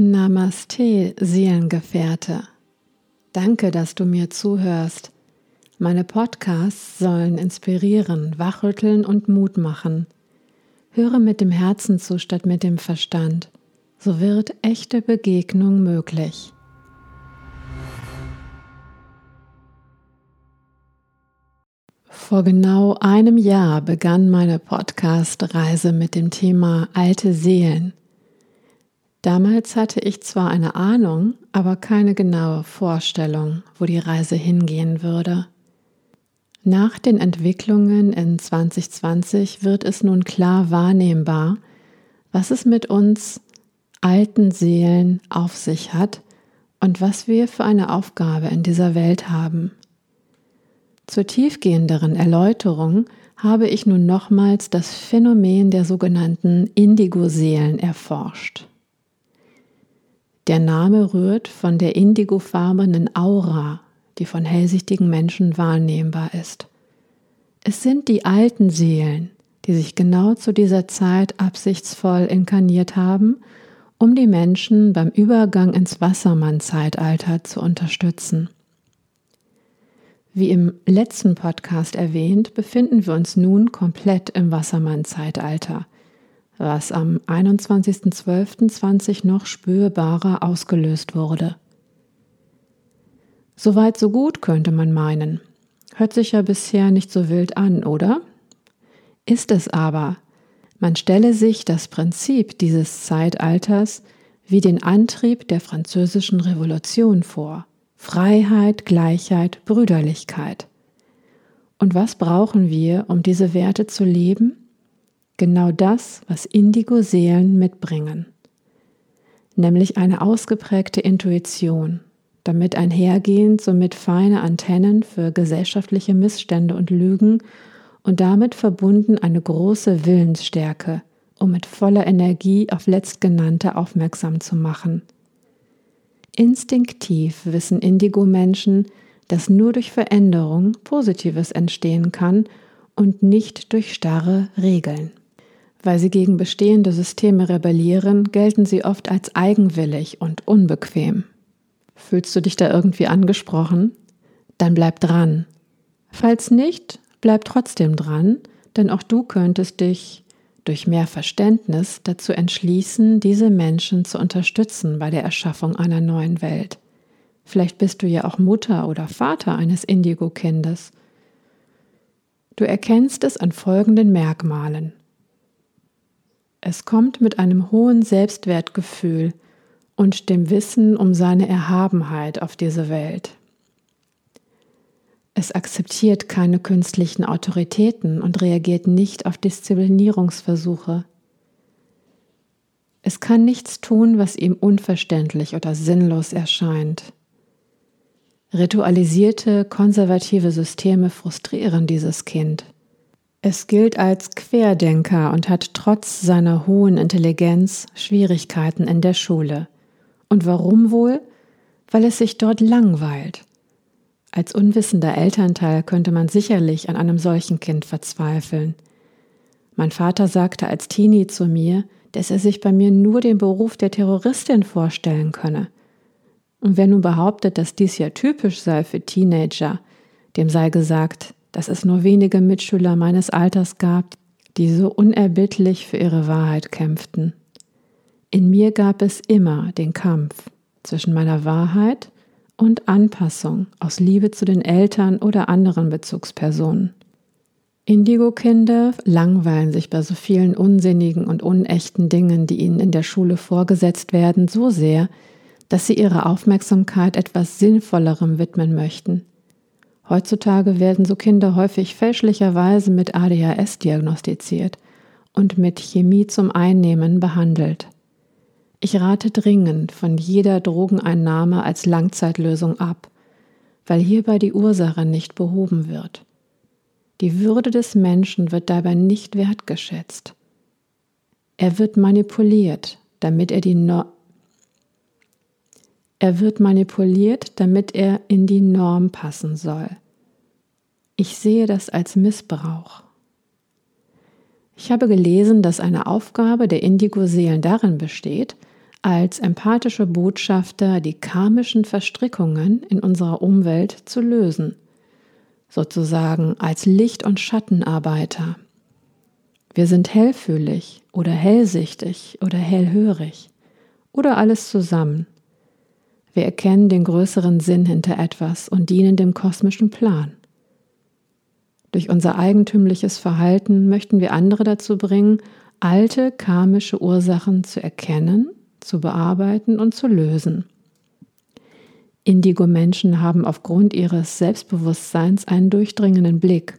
Namaste, Seelengefährte. Danke, dass du mir zuhörst. Meine Podcasts sollen inspirieren, wachrütteln und Mut machen. Höre mit dem Herzen zu statt mit dem Verstand. So wird echte Begegnung möglich. Vor genau einem Jahr begann meine Podcast-Reise mit dem Thema alte Seelen. Damals hatte ich zwar eine Ahnung, aber keine genaue Vorstellung, wo die Reise hingehen würde. Nach den Entwicklungen in 2020 wird es nun klar wahrnehmbar, was es mit uns alten Seelen auf sich hat und was wir für eine Aufgabe in dieser Welt haben. Zur tiefgehenderen Erläuterung habe ich nun nochmals das Phänomen der sogenannten Indigo-Seelen erforscht. Der Name rührt von der indigofarbenen Aura, die von hellsichtigen Menschen wahrnehmbar ist. Es sind die alten Seelen, die sich genau zu dieser Zeit absichtsvoll inkarniert haben, um die Menschen beim Übergang ins Wassermann-Zeitalter zu unterstützen. Wie im letzten Podcast erwähnt, befinden wir uns nun komplett im Wassermann-Zeitalter – was am 21.12.20 noch spürbarer ausgelöst wurde. Soweit so gut könnte man meinen. Hört sich ja bisher nicht so wild an, oder? Ist es aber. Man stelle sich das Prinzip dieses Zeitalters wie den Antrieb der französischen Revolution vor. Freiheit, Gleichheit, Brüderlichkeit. Und was brauchen wir, um diese Werte zu leben? Genau das, was Indigo-Seelen mitbringen, nämlich eine ausgeprägte Intuition, damit einhergehend somit feine Antennen für gesellschaftliche Missstände und Lügen und damit verbunden eine große Willensstärke, um mit voller Energie auf letztgenannte aufmerksam zu machen. Instinktiv wissen Indigo-Menschen, dass nur durch Veränderung Positives entstehen kann und nicht durch starre Regeln. Weil sie gegen bestehende Systeme rebellieren, gelten sie oft als eigenwillig und unbequem. Fühlst du dich da irgendwie angesprochen? Dann bleib dran. Falls nicht, bleib trotzdem dran, denn auch du könntest dich durch mehr Verständnis dazu entschließen, diese Menschen zu unterstützen bei der Erschaffung einer neuen Welt. Vielleicht bist du ja auch Mutter oder Vater eines Indigo-Kindes. Du erkennst es an folgenden Merkmalen. Es kommt mit einem hohen Selbstwertgefühl und dem Wissen um seine Erhabenheit auf diese Welt. Es akzeptiert keine künstlichen Autoritäten und reagiert nicht auf Disziplinierungsversuche. Es kann nichts tun, was ihm unverständlich oder sinnlos erscheint. Ritualisierte, konservative Systeme frustrieren dieses Kind. Es gilt als Querdenker und hat trotz seiner hohen Intelligenz Schwierigkeiten in der Schule. Und warum wohl? Weil es sich dort langweilt. Als unwissender Elternteil könnte man sicherlich an einem solchen Kind verzweifeln. Mein Vater sagte als Teenie zu mir, dass er sich bei mir nur den Beruf der Terroristin vorstellen könne. Und wer nun behauptet, dass dies ja typisch sei für Teenager, dem sei gesagt, dass es nur wenige Mitschüler meines Alters gab, die so unerbittlich für ihre Wahrheit kämpften. In mir gab es immer den Kampf zwischen meiner Wahrheit und Anpassung aus Liebe zu den Eltern oder anderen Bezugspersonen. Indigo-Kinder langweilen sich bei so vielen unsinnigen und unechten Dingen, die ihnen in der Schule vorgesetzt werden, so sehr, dass sie ihre Aufmerksamkeit etwas Sinnvollerem widmen möchten. Heutzutage werden so Kinder häufig fälschlicherweise mit ADHS diagnostiziert und mit Chemie zum Einnehmen behandelt. Ich rate dringend von jeder Drogeneinnahme als Langzeitlösung ab, weil hierbei die Ursache nicht behoben wird. Die Würde des Menschen wird dabei nicht wertgeschätzt. Er wird manipuliert, damit er die no er wird manipuliert, damit er in die Norm passen soll. Ich sehe das als Missbrauch. Ich habe gelesen, dass eine Aufgabe der Indigo-Seelen darin besteht, als empathische Botschafter die karmischen Verstrickungen in unserer Umwelt zu lösen, sozusagen als Licht- und Schattenarbeiter. Wir sind hellfühlig oder hellsichtig oder hellhörig oder alles zusammen. Wir erkennen den größeren Sinn hinter etwas und dienen dem kosmischen Plan. Durch unser eigentümliches Verhalten möchten wir andere dazu bringen, alte karmische Ursachen zu erkennen, zu bearbeiten und zu lösen. Indigo-Menschen haben aufgrund ihres Selbstbewusstseins einen durchdringenden Blick,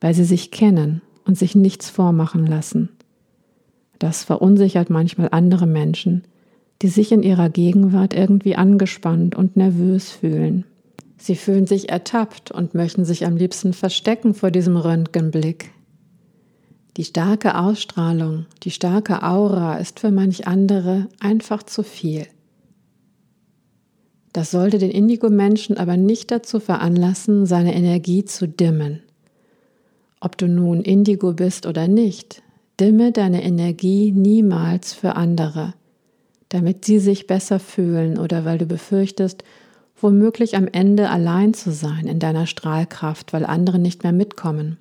weil sie sich kennen und sich nichts vormachen lassen. Das verunsichert manchmal andere Menschen, die sich in ihrer Gegenwart irgendwie angespannt und nervös fühlen. Sie fühlen sich ertappt und möchten sich am liebsten verstecken vor diesem Röntgenblick. Die starke Ausstrahlung, die starke Aura ist für manch andere einfach zu viel. Das sollte den Indigo-Menschen aber nicht dazu veranlassen, seine Energie zu dimmen. Ob du nun Indigo bist oder nicht, dimme deine Energie niemals für andere, damit sie sich besser fühlen oder weil du befürchtest, womöglich am Ende allein zu sein in deiner Strahlkraft, weil andere nicht mehr mitkommen.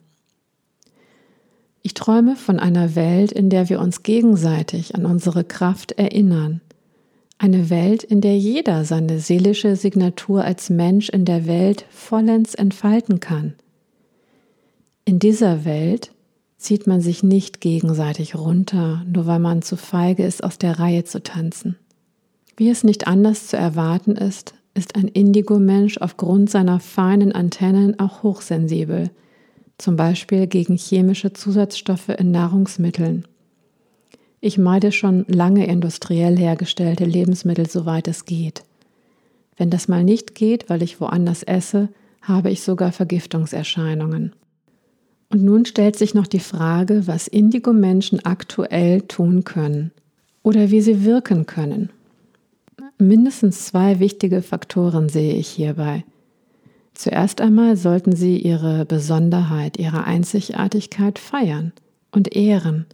Ich träume von einer Welt, in der wir uns gegenseitig an unsere Kraft erinnern. Eine Welt, in der jeder seine seelische Signatur als Mensch in der Welt vollends entfalten kann. In dieser Welt zieht man sich nicht gegenseitig runter, nur weil man zu feige ist, aus der Reihe zu tanzen. Wie es nicht anders zu erwarten ist, ist ein Indigo-Mensch aufgrund seiner feinen Antennen auch hochsensibel, zum Beispiel gegen chemische Zusatzstoffe in Nahrungsmitteln. Ich meide schon lange industriell hergestellte Lebensmittel, soweit es geht. Wenn das mal nicht geht, weil ich woanders esse, habe ich sogar Vergiftungserscheinungen. Und nun stellt sich noch die Frage, was Indigo-Menschen aktuell tun können oder wie sie wirken können. Mindestens zwei wichtige Faktoren sehe ich hierbei. Zuerst einmal sollten Sie Ihre Besonderheit, Ihre Einzigartigkeit feiern und ehren,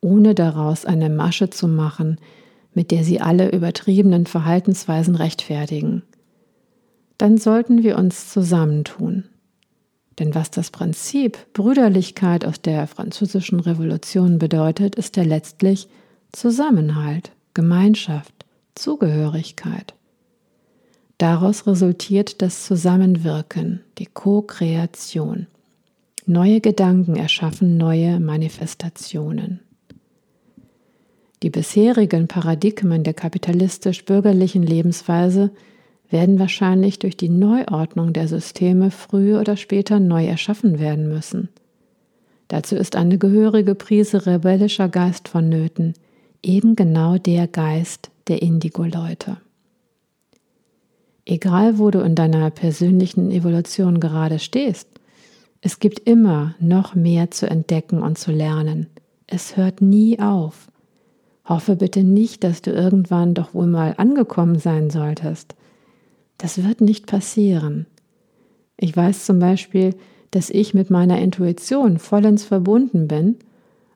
ohne daraus eine Masche zu machen, mit der Sie alle übertriebenen Verhaltensweisen rechtfertigen. Dann sollten wir uns zusammentun. Denn was das Prinzip Brüderlichkeit aus der französischen Revolution bedeutet, ist ja letztlich Zusammenhalt, Gemeinschaft, Zugehörigkeit. Daraus resultiert das Zusammenwirken, die Co-Kreation. Neue Gedanken erschaffen neue Manifestationen. Die bisherigen Paradigmen der kapitalistisch-bürgerlichen Lebensweise werden wahrscheinlich durch die Neuordnung der Systeme früher oder später neu erschaffen werden müssen. Dazu ist eine gehörige Prise rebellischer Geist vonnöten, eben genau der Geist der Indigo-Leute. Egal, wo du in deiner persönlichen Evolution gerade stehst, es gibt immer noch mehr zu entdecken und zu lernen. Es hört nie auf. Hoffe bitte nicht, dass du irgendwann doch wohl mal angekommen sein solltest. Das wird nicht passieren. Ich weiß zum Beispiel, dass ich mit meiner Intuition vollends verbunden bin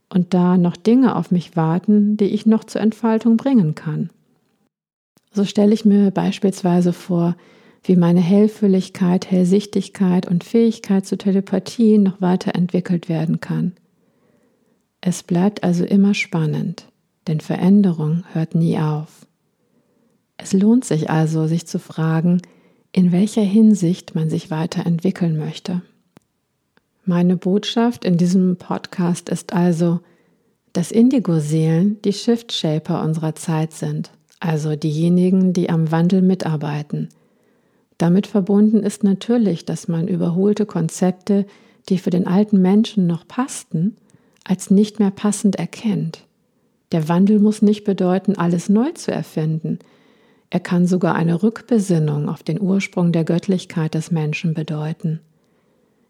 und da noch Dinge auf mich warten, die ich noch zur Entfaltung bringen kann. So stelle ich mir beispielsweise vor, wie meine Hellfülligkeit, Hellsichtigkeit und Fähigkeit zur Telepathie noch weiterentwickelt werden kann. Es bleibt also immer spannend, denn Veränderung hört nie auf. Es lohnt sich also, sich zu fragen, in welcher Hinsicht man sich weiterentwickeln möchte. Meine Botschaft in diesem Podcast ist also, dass Indigo-Seelen die Shift-Shaper unserer Zeit sind also diejenigen, die am Wandel mitarbeiten. Damit verbunden ist natürlich, dass man überholte Konzepte, die für den alten Menschen noch passten, als nicht mehr passend erkennt. Der Wandel muss nicht bedeuten, alles neu zu erfinden. Er kann sogar eine Rückbesinnung auf den Ursprung der Göttlichkeit des Menschen bedeuten.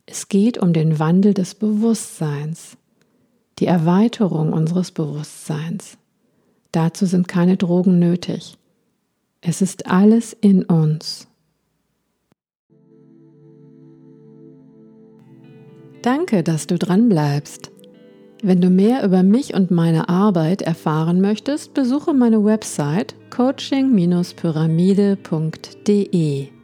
Es geht um den Wandel des Bewusstseins, die Erweiterung unseres Bewusstseins. Dazu sind keine Drogen nötig. Es ist alles in uns. Danke, dass du dran bleibst. Wenn du mehr über mich und meine Arbeit erfahren möchtest, besuche meine Website coaching-pyramide.de.